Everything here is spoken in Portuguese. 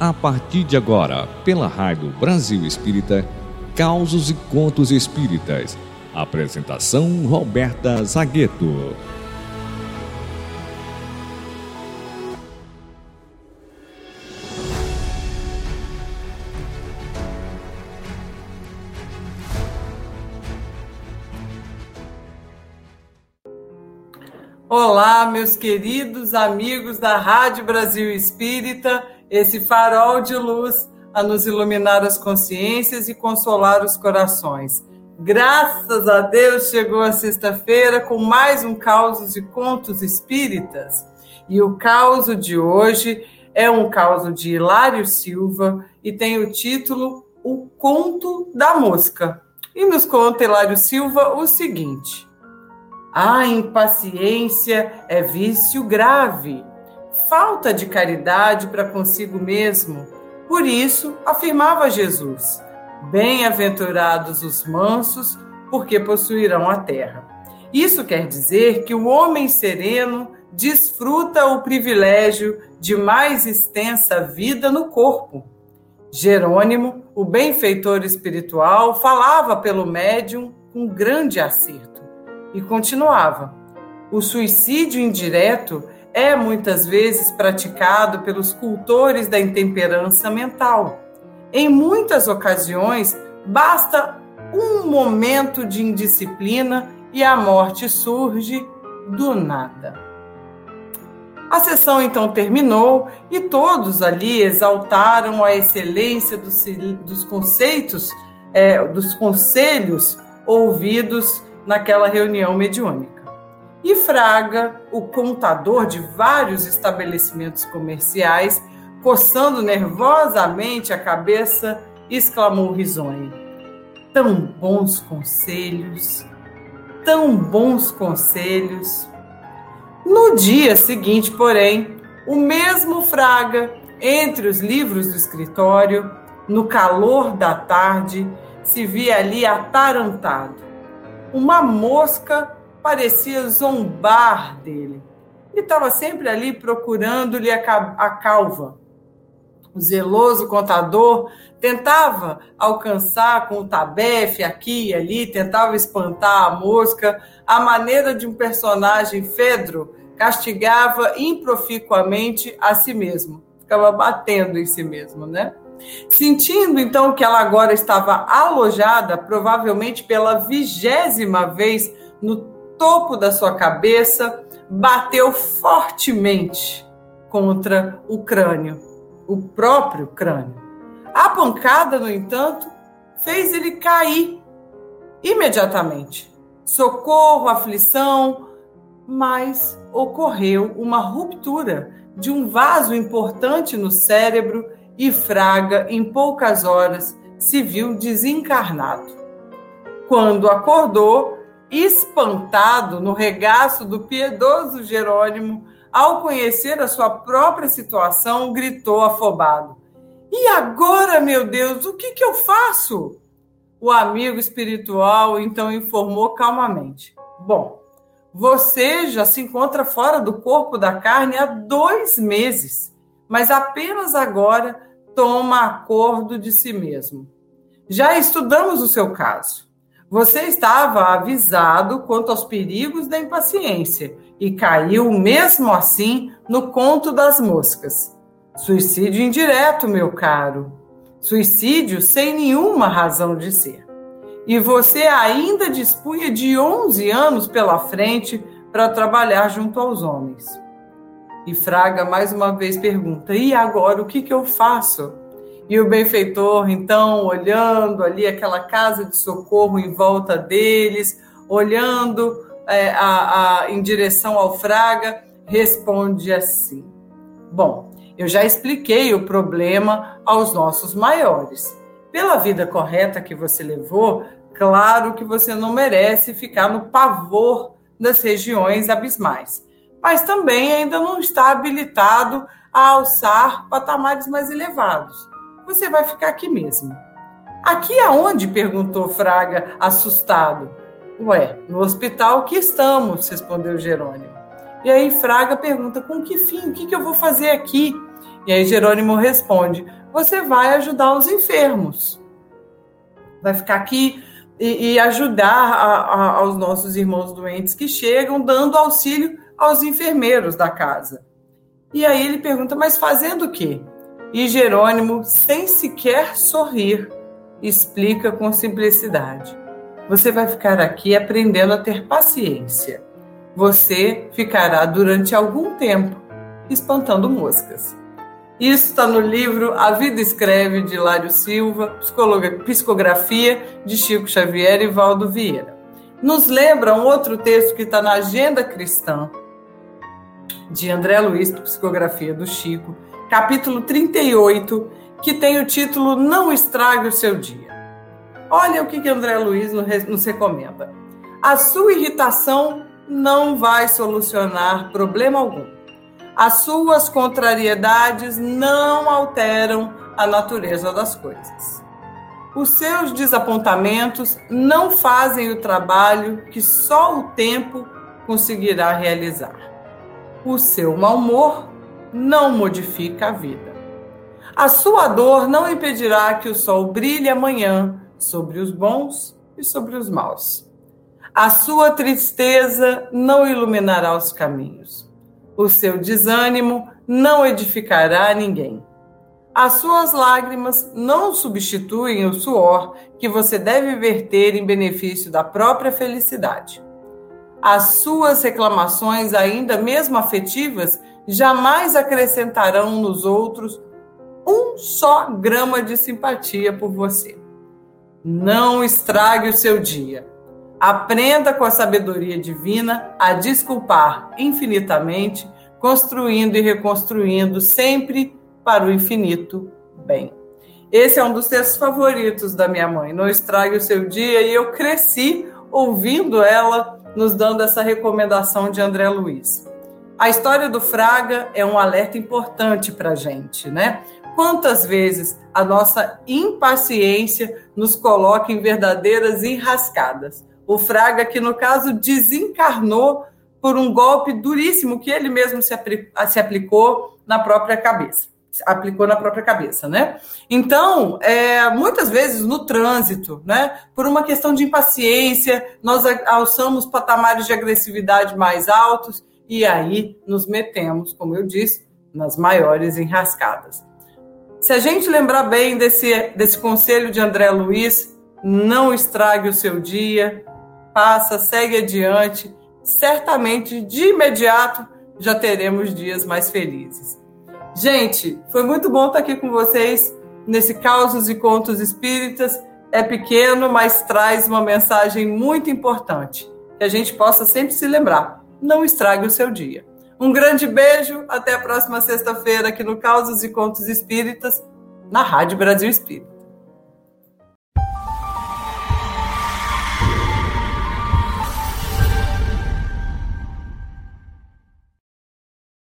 A partir de agora, pela Rádio Brasil Espírita, Causos e Contos Espíritas. Apresentação Roberta Zagueto. Olá, meus queridos amigos da Rádio Brasil Espírita, esse farol de luz a nos iluminar as consciências e consolar os corações. Graças a Deus chegou a sexta-feira com mais um caos de contos espíritas. E o caos de hoje é um caos de Hilário Silva e tem o título O Conto da Mosca. E nos conta Hilário Silva o seguinte: a impaciência é vício grave, falta de caridade para consigo mesmo. Por isso, afirmava Jesus: Bem-aventurados os mansos, porque possuirão a terra. Isso quer dizer que o homem sereno desfruta o privilégio de mais extensa vida no corpo. Jerônimo, o benfeitor espiritual, falava pelo médium com grande acerto. E continuava: o suicídio indireto é muitas vezes praticado pelos cultores da intemperança mental. Em muitas ocasiões, basta um momento de indisciplina e a morte surge do nada. A sessão então terminou e todos ali exaltaram a excelência dos, dos conceitos, é, dos conselhos ouvidos naquela reunião mediúnica. E Fraga, o contador de vários estabelecimentos comerciais, coçando nervosamente a cabeça, exclamou risonho: Tão bons conselhos, tão bons conselhos. No dia seguinte, porém, o mesmo Fraga, entre os livros do escritório, no calor da tarde, se via ali atarantado uma mosca parecia zombar dele. E estava sempre ali procurando-lhe a calva. O zeloso contador tentava alcançar com o tabefe aqui e ali, tentava espantar a mosca. A maneira de um personagem Fedro castigava improficuamente a si mesmo. Ficava batendo em si mesmo, né? Sentindo então que ela agora estava alojada, provavelmente pela vigésima vez, no topo da sua cabeça, bateu fortemente contra o crânio, o próprio crânio. A pancada, no entanto, fez ele cair imediatamente. Socorro, aflição, mas ocorreu uma ruptura de um vaso importante no cérebro e Fraga, em poucas horas, se viu desencarnado. Quando acordou, espantado no regaço do piedoso Jerônimo, ao conhecer a sua própria situação, gritou afobado: E agora, meu Deus, o que, que eu faço? O amigo espiritual então informou calmamente: Bom, você já se encontra fora do corpo da carne há dois meses, mas apenas agora toma acordo de si mesmo. Já estudamos o seu caso. Você estava avisado quanto aos perigos da impaciência e caiu, mesmo assim, no conto das moscas. Suicídio indireto, meu caro. Suicídio sem nenhuma razão de ser. E você ainda dispunha de 11 anos pela frente para trabalhar junto aos homens. E Fraga mais uma vez pergunta: e agora o que, que eu faço? E o benfeitor, então, olhando ali aquela casa de socorro em volta deles, olhando é, a, a, em direção ao Fraga, responde assim: Bom, eu já expliquei o problema aos nossos maiores. Pela vida correta que você levou, claro que você não merece ficar no pavor das regiões abismais mas também ainda não está habilitado a alçar patamares mais elevados. Você vai ficar aqui mesmo. Aqui aonde? perguntou Fraga, assustado. Ué, no hospital que estamos, respondeu Jerônimo. E aí Fraga pergunta: com que fim? O que, eu vou fazer aqui? E aí Jerônimo responde: Você vai ajudar os enfermos. Vai ficar aqui e, e ajudar a, a, aos nossos irmãos doentes que chegam, dando auxílio aos enfermeiros da casa. E aí ele pergunta: Mas fazendo o quê? E Jerônimo, sem sequer sorrir, explica com simplicidade: Você vai ficar aqui aprendendo a ter paciência. Você ficará durante algum tempo espantando moscas. Isso está no livro A Vida Escreve, de Hilário Silva, Psicografia, de Chico Xavier e Valdo Vieira. Nos lembra um outro texto que está na Agenda Cristã, de André Luiz, Psicografia do Chico, capítulo 38, que tem o título Não Estrague o Seu Dia. Olha o que, que André Luiz nos recomenda. A sua irritação não vai solucionar problema algum as suas contrariedades não alteram a natureza das coisas. Os seus desapontamentos não fazem o trabalho que só o tempo conseguirá realizar. O seu mau humor não modifica a vida. A sua dor não impedirá que o sol brilhe amanhã sobre os bons e sobre os maus. A sua tristeza não iluminará os caminhos. O seu desânimo não edificará ninguém. As suas lágrimas não substituem o suor que você deve verter em benefício da própria felicidade. As suas reclamações, ainda mesmo afetivas, jamais acrescentarão nos outros um só grama de simpatia por você. Não estrague o seu dia. Aprenda com a sabedoria divina a desculpar infinitamente, construindo e reconstruindo sempre para o infinito bem. Esse é um dos textos favoritos da minha mãe. Não estrague o seu dia e eu cresci ouvindo ela nos dando essa recomendação de André Luiz. A história do Fraga é um alerta importante para a gente, né? Quantas vezes a nossa impaciência nos coloca em verdadeiras enrascadas? O Fraga, que no caso desencarnou por um golpe duríssimo que ele mesmo se, se aplicou na própria cabeça. Aplicou na própria cabeça, né? Então, é, muitas vezes no trânsito, né, por uma questão de impaciência, nós alçamos patamares de agressividade mais altos e aí nos metemos, como eu disse, nas maiores enrascadas. Se a gente lembrar bem desse, desse conselho de André Luiz, não estrague o seu dia, passa, segue adiante. Certamente, de imediato, já teremos dias mais felizes. Gente, foi muito bom estar aqui com vocês nesse Causos e Contos Espíritas. É pequeno, mas traz uma mensagem muito importante. Que a gente possa sempre se lembrar. Não estrague o seu dia. Um grande beijo, até a próxima sexta-feira aqui no Causos e Contos Espíritas, na Rádio Brasil Espírita.